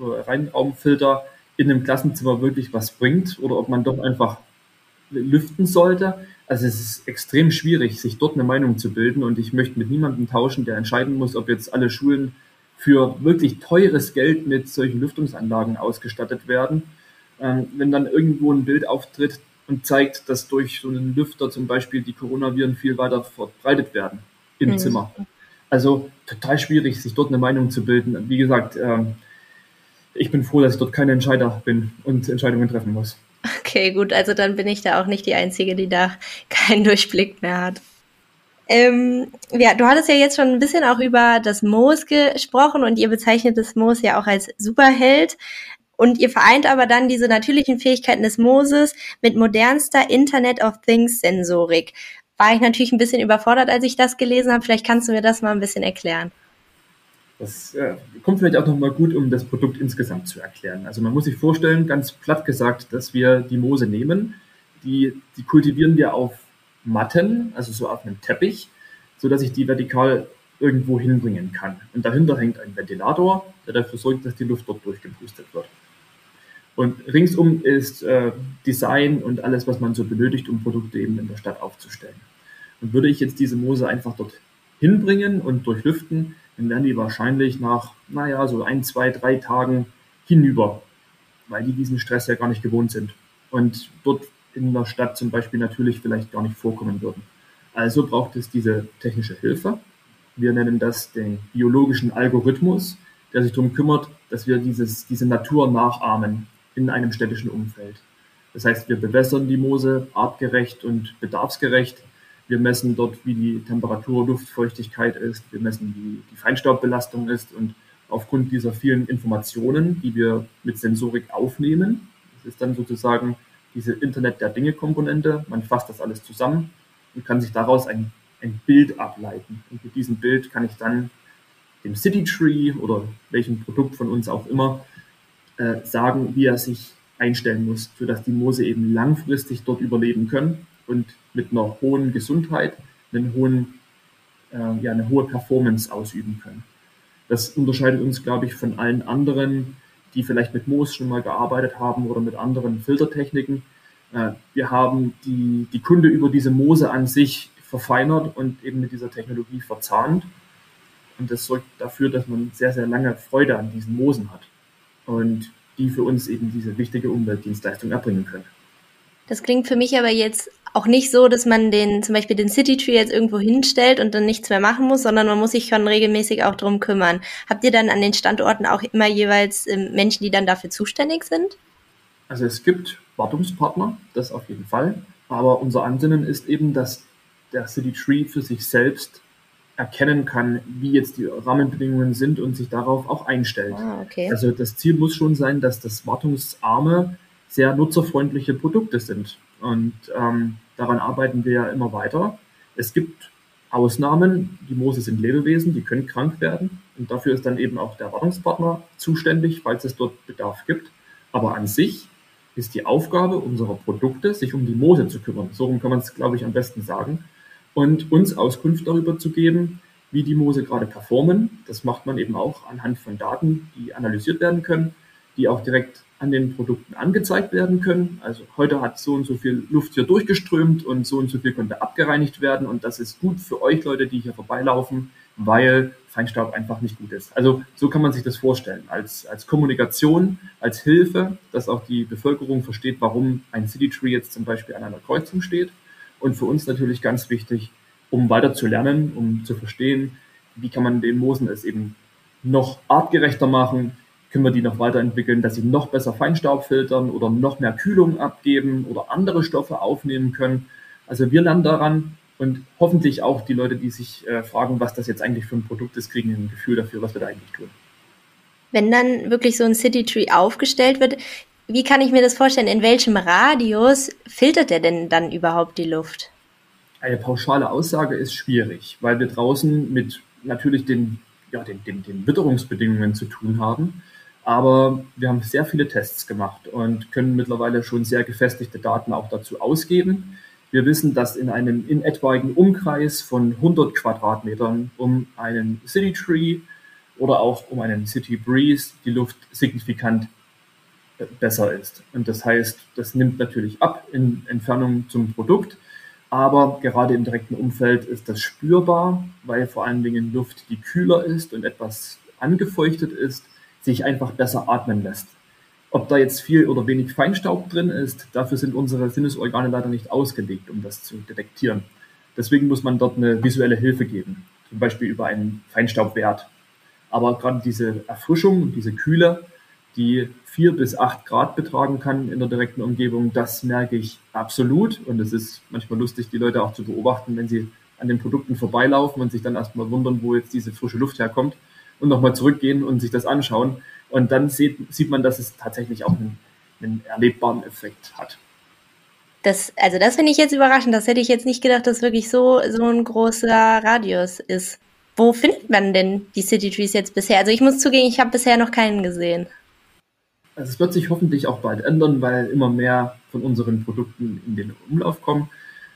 Reinraumfilter in einem Klassenzimmer wirklich was bringt oder ob man doch einfach lüften sollte. Also es ist extrem schwierig, sich dort eine Meinung zu bilden und ich möchte mit niemandem tauschen, der entscheiden muss, ob jetzt alle Schulen für wirklich teures Geld mit solchen Lüftungsanlagen ausgestattet werden. Ähm, wenn dann irgendwo ein Bild auftritt und zeigt, dass durch so einen Lüfter zum Beispiel die Coronaviren viel weiter verbreitet werden im mhm. Zimmer. Also total schwierig, sich dort eine Meinung zu bilden. Wie gesagt, ähm, ich bin froh, dass ich dort kein Entscheider bin und Entscheidungen treffen muss. Okay, gut, also dann bin ich da auch nicht die Einzige, die da keinen Durchblick mehr hat. Ähm, ja, du hattest ja jetzt schon ein bisschen auch über das Moos gesprochen und ihr bezeichnet das Moos ja auch als Superheld. Und ihr vereint aber dann diese natürlichen Fähigkeiten des Mooses mit modernster Internet of Things Sensorik. War ich natürlich ein bisschen überfordert, als ich das gelesen habe. Vielleicht kannst du mir das mal ein bisschen erklären. Das äh, kommt vielleicht auch nochmal gut, um das Produkt insgesamt zu erklären. Also man muss sich vorstellen, ganz platt gesagt, dass wir die Moose nehmen, die, die kultivieren wir auf Matten, also so auf einem Teppich, so dass ich die vertikal irgendwo hinbringen kann. Und dahinter hängt ein Ventilator, der dafür sorgt, dass die Luft dort durchgepustet wird. Und ringsum ist äh, Design und alles, was man so benötigt, um Produkte eben in der Stadt aufzustellen. Und würde ich jetzt diese Moose einfach dort hinbringen und durchlüften, dann werden die wahrscheinlich nach, naja, so ein, zwei, drei Tagen hinüber, weil die diesen Stress ja gar nicht gewohnt sind und dort in der Stadt zum Beispiel natürlich vielleicht gar nicht vorkommen würden. Also braucht es diese technische Hilfe. Wir nennen das den biologischen Algorithmus, der sich darum kümmert, dass wir dieses, diese Natur nachahmen in einem städtischen Umfeld. Das heißt, wir bewässern die Moose artgerecht und bedarfsgerecht wir messen dort, wie die Temperatur, Luftfeuchtigkeit ist. Wir messen, wie die Feinstaubbelastung ist. Und aufgrund dieser vielen Informationen, die wir mit Sensorik aufnehmen, das ist dann sozusagen diese Internet der Dinge-Komponente. Man fasst das alles zusammen und kann sich daraus ein, ein Bild ableiten. Und mit diesem Bild kann ich dann dem City Tree oder welchem Produkt von uns auch immer äh, sagen, wie er sich einstellen muss, sodass die Moose eben langfristig dort überleben können und mit einer hohen Gesundheit einen hohen, äh, ja, eine hohe Performance ausüben können. Das unterscheidet uns, glaube ich, von allen anderen, die vielleicht mit Moos schon mal gearbeitet haben oder mit anderen Filtertechniken. Äh, wir haben die, die Kunde über diese Moose an sich verfeinert und eben mit dieser Technologie verzahnt. Und das sorgt dafür, dass man sehr, sehr lange Freude an diesen Moosen hat und die für uns eben diese wichtige Umweltdienstleistung erbringen können. Das klingt für mich aber jetzt auch nicht so, dass man den, zum Beispiel den City Tree jetzt irgendwo hinstellt und dann nichts mehr machen muss, sondern man muss sich schon regelmäßig auch drum kümmern. Habt ihr dann an den Standorten auch immer jeweils ähm, Menschen, die dann dafür zuständig sind? Also es gibt Wartungspartner, das auf jeden Fall. Aber unser Ansinnen ist eben, dass der City Tree für sich selbst erkennen kann, wie jetzt die Rahmenbedingungen sind und sich darauf auch einstellt. Ah, okay. Also das Ziel muss schon sein, dass das wartungsarme, sehr nutzerfreundliche Produkte sind. Und ähm, daran arbeiten wir ja immer weiter. Es gibt Ausnahmen, die Moose sind Lebewesen, die können krank werden. Und dafür ist dann eben auch der Wartungspartner zuständig, falls es dort Bedarf gibt. Aber an sich ist die Aufgabe unserer Produkte, sich um die Moose zu kümmern. So kann man es, glaube ich, am besten sagen. Und uns Auskunft darüber zu geben, wie die Moose gerade performen. Das macht man eben auch anhand von Daten, die analysiert werden können, die auch direkt an den Produkten angezeigt werden können. Also heute hat so und so viel Luft hier durchgeströmt und so und so viel konnte abgereinigt werden und das ist gut für euch Leute, die hier vorbeilaufen, weil Feinstaub einfach nicht gut ist. Also so kann man sich das vorstellen, als, als Kommunikation, als Hilfe, dass auch die Bevölkerung versteht, warum ein City Tree jetzt zum Beispiel an einer Kreuzung steht. Und für uns natürlich ganz wichtig, um weiter zu lernen, um zu verstehen, wie kann man den Moosen es eben noch artgerechter machen, können wir die noch weiterentwickeln, dass sie noch besser Feinstaub filtern oder noch mehr Kühlung abgeben oder andere Stoffe aufnehmen können. Also wir lernen daran und hoffentlich auch die Leute, die sich äh, fragen, was das jetzt eigentlich für ein Produkt ist, kriegen ein Gefühl dafür, was wir da eigentlich tun. Wenn dann wirklich so ein City Tree aufgestellt wird, wie kann ich mir das vorstellen? In welchem Radius filtert der denn dann überhaupt die Luft? Eine pauschale Aussage ist schwierig, weil wir draußen mit natürlich den, ja, den, den, den Witterungsbedingungen zu tun haben. Aber wir haben sehr viele Tests gemacht und können mittlerweile schon sehr gefestigte Daten auch dazu ausgeben. Wir wissen, dass in einem in etwaigen Umkreis von 100 Quadratmetern um einen City Tree oder auch um einen City Breeze die Luft signifikant besser ist. Und das heißt, das nimmt natürlich ab in Entfernung zum Produkt, aber gerade im direkten Umfeld ist das spürbar, weil vor allen Dingen Luft, die kühler ist und etwas angefeuchtet ist, sich einfach besser atmen lässt. Ob da jetzt viel oder wenig Feinstaub drin ist, dafür sind unsere Sinnesorgane leider nicht ausgelegt, um das zu detektieren. Deswegen muss man dort eine visuelle Hilfe geben, zum Beispiel über einen Feinstaubwert. Aber gerade diese Erfrischung diese Kühle, die vier bis acht Grad betragen kann in der direkten Umgebung, das merke ich absolut. Und es ist manchmal lustig, die Leute auch zu beobachten, wenn sie an den Produkten vorbeilaufen und sich dann erstmal wundern, wo jetzt diese frische Luft herkommt und nochmal zurückgehen und sich das anschauen. Und dann sieht, sieht man, dass es tatsächlich auch einen, einen erlebbaren Effekt hat. Das, also das finde ich jetzt überraschend. Das hätte ich jetzt nicht gedacht, dass wirklich so, so ein großer Radius ist. Wo findet man denn die City Trees jetzt bisher? Also ich muss zugeben, ich habe bisher noch keinen gesehen. Also es wird sich hoffentlich auch bald ändern, weil immer mehr von unseren Produkten in den Umlauf kommen.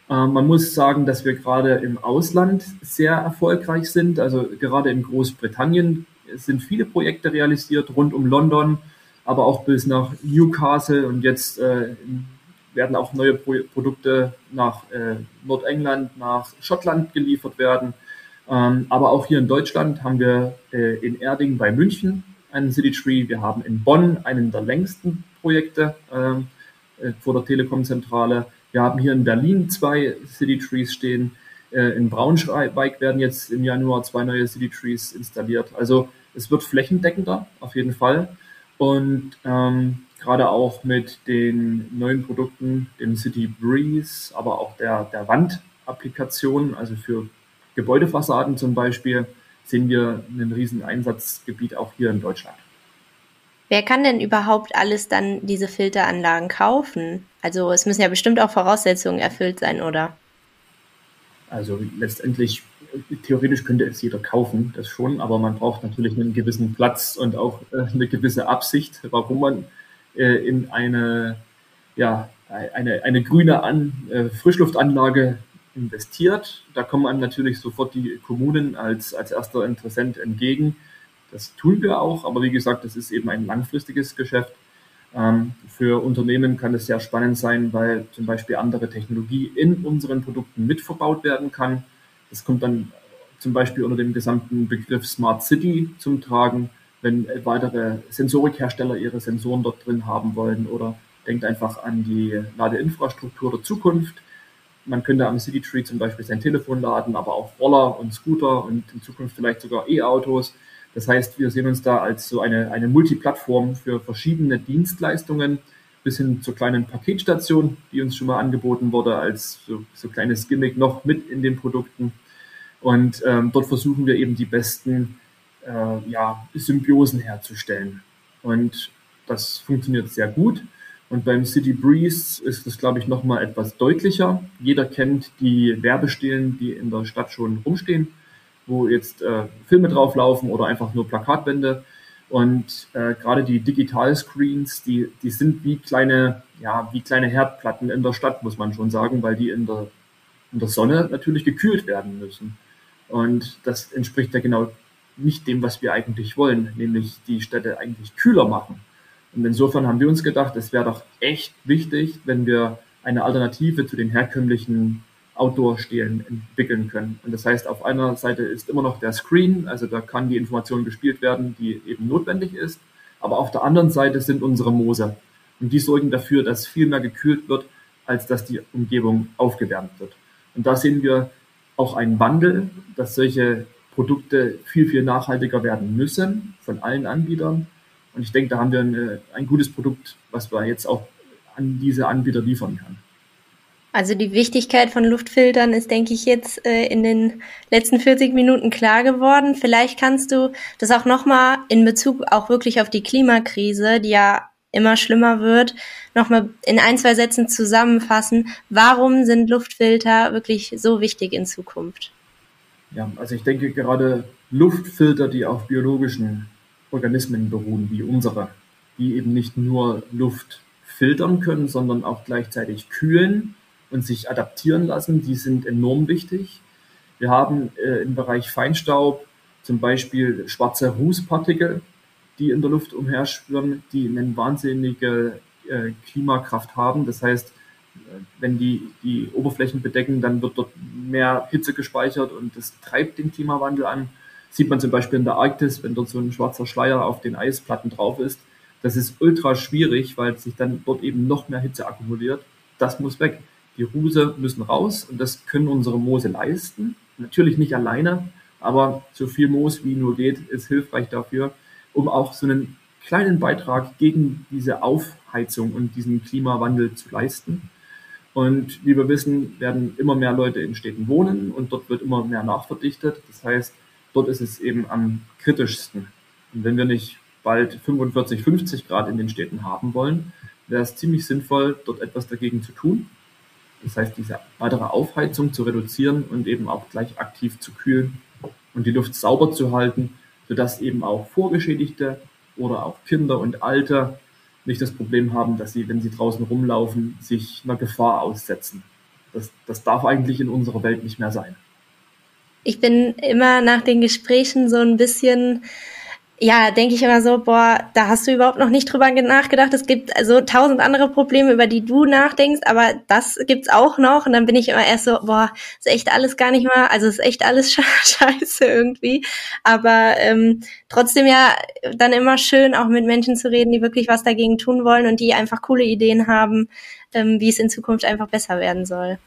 Äh, man muss sagen, dass wir gerade im Ausland sehr erfolgreich sind. Also gerade in Großbritannien sind viele Projekte realisiert rund um London, aber auch bis nach Newcastle und jetzt äh, werden auch neue Pro Produkte nach äh, Nordengland, nach Schottland geliefert werden. Ähm, aber auch hier in Deutschland haben wir äh, in Erding bei München einen City Tree. Wir haben in Bonn einen der längsten Projekte ähm, äh, vor der Telekom-Zentrale. Wir haben hier in Berlin zwei City Trees stehen. Äh, in Braunschweig werden jetzt im Januar zwei neue City Trees installiert. Also es wird flächendeckender, auf jeden Fall. Und ähm, gerade auch mit den neuen Produkten, dem City Breeze, aber auch der, der Wandapplikation, also für Gebäudefassaden zum Beispiel, sehen wir einen riesen Einsatzgebiet auch hier in Deutschland. Wer kann denn überhaupt alles dann diese Filteranlagen kaufen? Also es müssen ja bestimmt auch Voraussetzungen erfüllt sein, oder? Also letztendlich, theoretisch könnte es jeder kaufen, das schon, aber man braucht natürlich einen gewissen Platz und auch äh, eine gewisse Absicht, warum man äh, in eine, ja, eine, eine grüne An äh, Frischluftanlage investiert. Da kommen einem natürlich sofort die Kommunen als, als erster Interessent entgegen. Das tun wir auch, aber wie gesagt, das ist eben ein langfristiges Geschäft. Ähm, für Unternehmen kann es sehr spannend sein, weil zum Beispiel andere Technologie in unseren Produkten mit verbaut werden kann. Das kommt dann zum Beispiel unter dem gesamten Begriff Smart City zum Tragen, wenn weitere Sensorikhersteller ihre Sensoren dort drin haben wollen oder denkt einfach an die Ladeinfrastruktur der Zukunft man könnte am City Tree zum Beispiel sein Telefon laden, aber auch Roller und Scooter und in Zukunft vielleicht sogar E-Autos. Das heißt, wir sehen uns da als so eine, eine Multiplattform für verschiedene Dienstleistungen bis hin zur kleinen Paketstation, die uns schon mal angeboten wurde, als so, so kleines Gimmick noch mit in den Produkten. Und ähm, dort versuchen wir eben die besten äh, ja, Symbiosen herzustellen. Und das funktioniert sehr gut. Und beim City Breeze ist das, glaube ich, nochmal etwas deutlicher. Jeder kennt die Werbestelen, die in der Stadt schon rumstehen, wo jetzt äh, Filme drauflaufen oder einfach nur Plakatwände. Und äh, gerade die Digital-Screens, die, die sind wie kleine, ja, wie kleine Herdplatten in der Stadt, muss man schon sagen, weil die in der, in der Sonne natürlich gekühlt werden müssen. Und das entspricht ja genau nicht dem, was wir eigentlich wollen, nämlich die Städte eigentlich kühler machen. Und insofern haben wir uns gedacht, es wäre doch echt wichtig, wenn wir eine Alternative zu den herkömmlichen Outdoor-Stelen entwickeln können. Und das heißt, auf einer Seite ist immer noch der Screen, also da kann die Information gespielt werden, die eben notwendig ist. Aber auf der anderen Seite sind unsere Moose. Und die sorgen dafür, dass viel mehr gekühlt wird, als dass die Umgebung aufgewärmt wird. Und da sehen wir auch einen Wandel, dass solche Produkte viel, viel nachhaltiger werden müssen von allen Anbietern. Und ich denke, da haben wir eine, ein gutes Produkt, was wir jetzt auch an diese Anbieter liefern können. Also die Wichtigkeit von Luftfiltern ist, denke ich, jetzt äh, in den letzten 40 Minuten klar geworden. Vielleicht kannst du das auch nochmal in Bezug auch wirklich auf die Klimakrise, die ja immer schlimmer wird, nochmal in ein, zwei Sätzen zusammenfassen. Warum sind Luftfilter wirklich so wichtig in Zukunft? Ja, also ich denke gerade Luftfilter, die auf biologischen Organismen beruhen, wie unsere, die eben nicht nur Luft filtern können, sondern auch gleichzeitig kühlen und sich adaptieren lassen, die sind enorm wichtig. Wir haben äh, im Bereich Feinstaub zum Beispiel schwarze Rußpartikel, die in der Luft umherschwirren, die eine wahnsinnige äh, Klimakraft haben. Das heißt, äh, wenn die die Oberflächen bedecken, dann wird dort mehr Hitze gespeichert und das treibt den Klimawandel an. Sieht man zum Beispiel in der Arktis, wenn dort so ein schwarzer Schleier auf den Eisplatten drauf ist. Das ist ultra schwierig, weil sich dann dort eben noch mehr Hitze akkumuliert. Das muss weg. Die Ruse müssen raus und das können unsere Moose leisten. Natürlich nicht alleine, aber so viel Moos wie nur geht ist hilfreich dafür, um auch so einen kleinen Beitrag gegen diese Aufheizung und diesen Klimawandel zu leisten. Und wie wir wissen, werden immer mehr Leute in Städten wohnen und dort wird immer mehr nachverdichtet. Das heißt, dort ist es eben am kritischsten. Und wenn wir nicht bald 45, 50 Grad in den Städten haben wollen, wäre es ziemlich sinnvoll, dort etwas dagegen zu tun. Das heißt, diese weitere Aufheizung zu reduzieren und eben auch gleich aktiv zu kühlen und die Luft sauber zu halten, sodass eben auch Vorgeschädigte oder auch Kinder und Alte nicht das Problem haben, dass sie, wenn sie draußen rumlaufen, sich einer Gefahr aussetzen. Das, das darf eigentlich in unserer Welt nicht mehr sein. Ich bin immer nach den Gesprächen so ein bisschen ja, denke ich immer so, boah, da hast du überhaupt noch nicht drüber nachgedacht. Es gibt also tausend andere Probleme, über die du nachdenkst, aber das gibt's auch noch. Und dann bin ich immer erst so, boah, ist echt alles gar nicht mal, also ist echt alles scheiße irgendwie. Aber ähm, trotzdem ja dann immer schön, auch mit Menschen zu reden, die wirklich was dagegen tun wollen und die einfach coole Ideen haben, ähm, wie es in Zukunft einfach besser werden soll.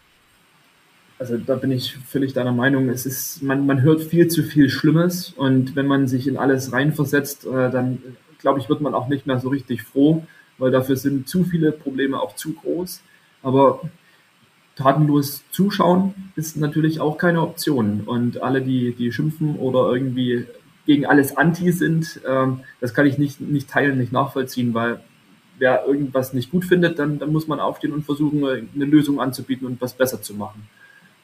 Also da bin ich völlig deiner Meinung. Es ist, man, man hört viel zu viel Schlimmes und wenn man sich in alles reinversetzt, äh, dann glaube ich, wird man auch nicht mehr so richtig froh, weil dafür sind zu viele Probleme auch zu groß. Aber tatenlos zuschauen ist natürlich auch keine Option. Und alle, die, die schimpfen oder irgendwie gegen alles anti sind, ähm, das kann ich nicht, nicht teilen, nicht nachvollziehen, weil wer irgendwas nicht gut findet, dann, dann muss man aufstehen und versuchen, eine Lösung anzubieten und was besser zu machen.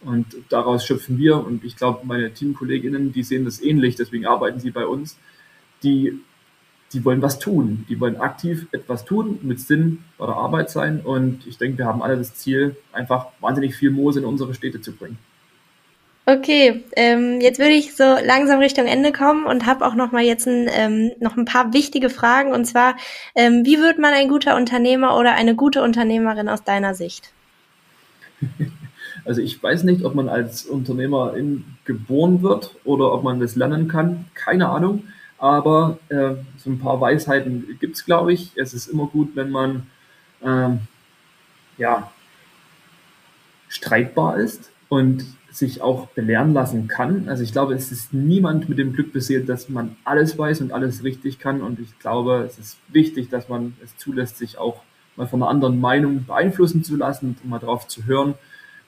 Und daraus schöpfen wir, und ich glaube, meine Teamkolleginnen, die sehen das ähnlich, deswegen arbeiten sie bei uns, die, die wollen was tun. Die wollen aktiv etwas tun, mit Sinn bei der Arbeit sein. Und ich denke, wir haben alle das Ziel, einfach wahnsinnig viel Moos in unsere Städte zu bringen. Okay, ähm, jetzt würde ich so langsam Richtung Ende kommen und habe auch noch mal jetzt ein, ähm, noch ein paar wichtige Fragen. Und zwar, ähm, wie wird man ein guter Unternehmer oder eine gute Unternehmerin aus deiner Sicht? Also ich weiß nicht, ob man als Unternehmerin geboren wird oder ob man das lernen kann. Keine Ahnung. Aber äh, so ein paar Weisheiten gibt es, glaube ich. Es ist immer gut, wenn man ähm, ja, streitbar ist und sich auch belehren lassen kann. Also ich glaube, es ist niemand mit dem Glück beseelt, dass man alles weiß und alles richtig kann. Und ich glaube, es ist wichtig, dass man es zulässt, sich auch mal von einer anderen Meinung beeinflussen zu lassen und mal darauf zu hören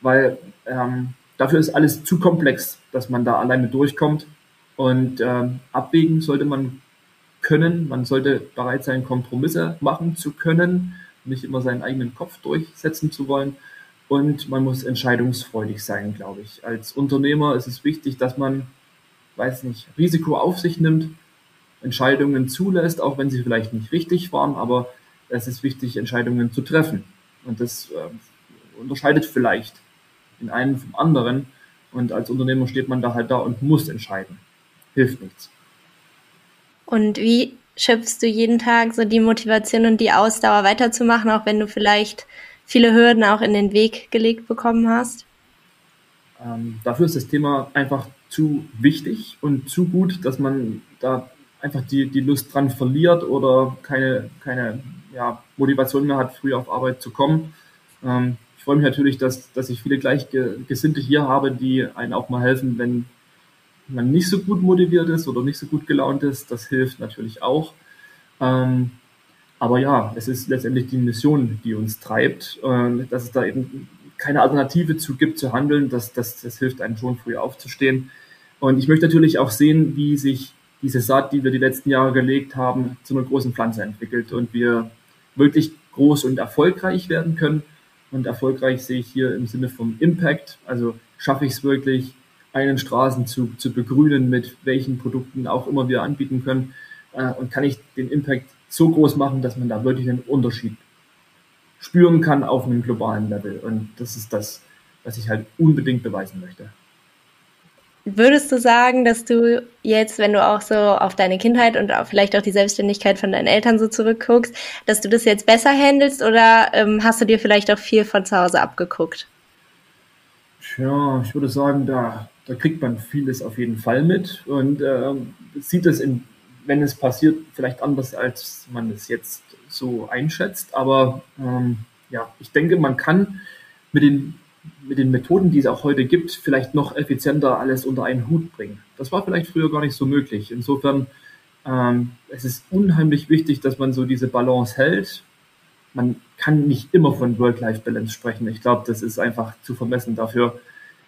weil ähm, dafür ist alles zu komplex, dass man da alleine durchkommt. Und ähm, abwägen sollte man können. Man sollte bereit sein, Kompromisse machen zu können, nicht immer seinen eigenen Kopf durchsetzen zu wollen. Und man muss entscheidungsfreudig sein, glaube ich. Als Unternehmer ist es wichtig, dass man, weiß nicht, Risiko auf sich nimmt, Entscheidungen zulässt, auch wenn sie vielleicht nicht richtig waren, aber es ist wichtig, Entscheidungen zu treffen. Und das äh, unterscheidet vielleicht den einen vom anderen. Und als Unternehmer steht man da halt da und muss entscheiden. Hilft nichts. Und wie schöpfst du jeden Tag so die Motivation und die Ausdauer weiterzumachen, auch wenn du vielleicht viele Hürden auch in den Weg gelegt bekommen hast? Ähm, dafür ist das Thema einfach zu wichtig und zu gut, dass man da einfach die, die Lust dran verliert oder keine, keine ja, Motivation mehr hat, früh auf Arbeit zu kommen. Ähm, freue mich natürlich, dass, dass ich viele Gleichgesinnte hier habe, die einen auch mal helfen, wenn man nicht so gut motiviert ist oder nicht so gut gelaunt ist. Das hilft natürlich auch. Ähm, aber ja, es ist letztendlich die Mission, die uns treibt, äh, dass es da eben keine Alternative zu gibt, zu handeln. Das, das, das hilft einem schon, früh aufzustehen. Und ich möchte natürlich auch sehen, wie sich diese Saat, die wir die letzten Jahre gelegt haben, zu einer großen Pflanze entwickelt und wir wirklich groß und erfolgreich werden können. Und erfolgreich sehe ich hier im Sinne vom Impact. Also schaffe ich es wirklich, einen Straßen zu, zu begrünen, mit welchen Produkten auch immer wir anbieten können. Äh, und kann ich den Impact so groß machen, dass man da wirklich einen Unterschied spüren kann auf einem globalen Level. Und das ist das, was ich halt unbedingt beweisen möchte. Würdest du sagen, dass du jetzt, wenn du auch so auf deine Kindheit und auch vielleicht auch die Selbstständigkeit von deinen Eltern so zurückguckst, dass du das jetzt besser handelst oder ähm, hast du dir vielleicht auch viel von zu Hause abgeguckt? Tja, ich würde sagen, da, da kriegt man vieles auf jeden Fall mit und äh, sieht es, in, wenn es passiert, vielleicht anders, als man es jetzt so einschätzt. Aber ähm, ja, ich denke, man kann mit den mit den Methoden, die es auch heute gibt, vielleicht noch effizienter alles unter einen Hut bringen. Das war vielleicht früher gar nicht so möglich. Insofern ähm, es ist unheimlich wichtig, dass man so diese Balance hält. Man kann nicht immer von Work-Life-Balance sprechen. Ich glaube, das ist einfach zu vermessen dafür.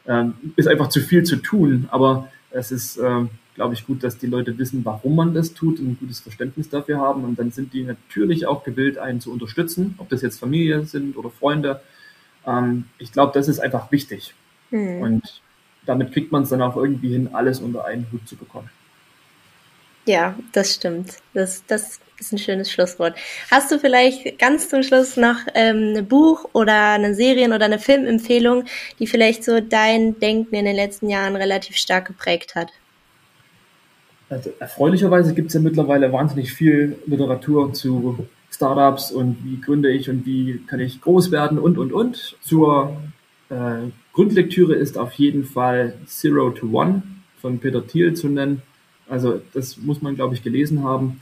Ähm, ist einfach zu viel zu tun. Aber es ist, ähm, glaube ich, gut, dass die Leute wissen, warum man das tut und ein gutes Verständnis dafür haben. Und dann sind die natürlich auch gewillt, einen zu unterstützen, ob das jetzt Familie sind oder Freunde ähm, ich glaube, das ist einfach wichtig. Mhm. Und damit kriegt man es dann auch irgendwie hin, alles unter einen Hut zu bekommen. Ja, das stimmt. Das, das ist ein schönes Schlusswort. Hast du vielleicht ganz zum Schluss noch ähm, ein Buch oder eine Serien- oder eine Filmempfehlung, die vielleicht so dein Denken in den letzten Jahren relativ stark geprägt hat? Also erfreulicherweise gibt es ja mittlerweile wahnsinnig viel Literatur zu Startups und wie gründe ich und wie kann ich groß werden und, und, und. Zur äh, Grundlektüre ist auf jeden Fall Zero to One von Peter Thiel zu nennen. Also das muss man, glaube ich, gelesen haben.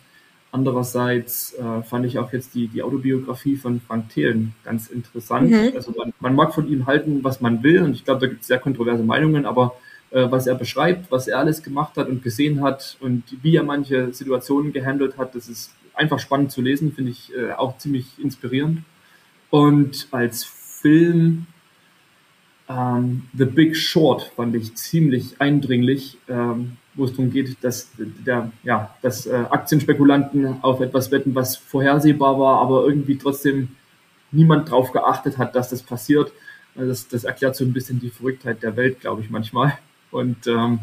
Andererseits äh, fand ich auch jetzt die, die Autobiografie von Frank Thelen ganz interessant. Mhm. Also man, man, mag von ihm halten, was man will und ich glaube, da gibt es sehr kontroverse Meinungen, aber äh, was er beschreibt, was er alles gemacht hat und gesehen hat und wie er manche Situationen gehandelt hat, das ist einfach spannend zu lesen, finde ich äh, auch ziemlich inspirierend. Und als Film ähm, The Big Short fand ich ziemlich eindringlich, ähm, wo es darum geht, dass, der, ja, dass äh, Aktienspekulanten auf etwas wetten, was vorhersehbar war, aber irgendwie trotzdem niemand darauf geachtet hat, dass das passiert. Also das, das erklärt so ein bisschen die Verrücktheit der Welt, glaube ich, manchmal. Und ähm,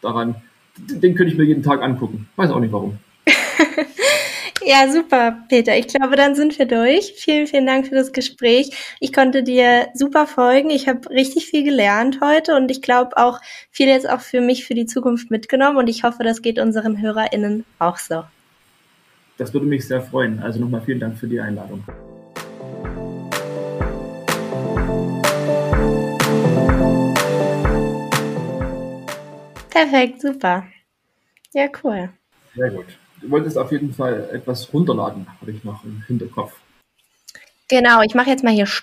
daran, den könnte ich mir jeden Tag angucken. Weiß auch nicht warum. Ja, super, Peter. Ich glaube, dann sind wir durch. Vielen, vielen Dank für das Gespräch. Ich konnte dir super folgen. Ich habe richtig viel gelernt heute und ich glaube auch viel jetzt auch für mich für die Zukunft mitgenommen und ich hoffe, das geht unseren HörerInnen auch so. Das würde mich sehr freuen. Also nochmal vielen Dank für die Einladung. Perfekt, super. Ja, cool. Sehr gut du wolltest auf jeden Fall etwas runterladen, habe ich noch im Hinterkopf. Genau, ich mache jetzt mal hier Stopp.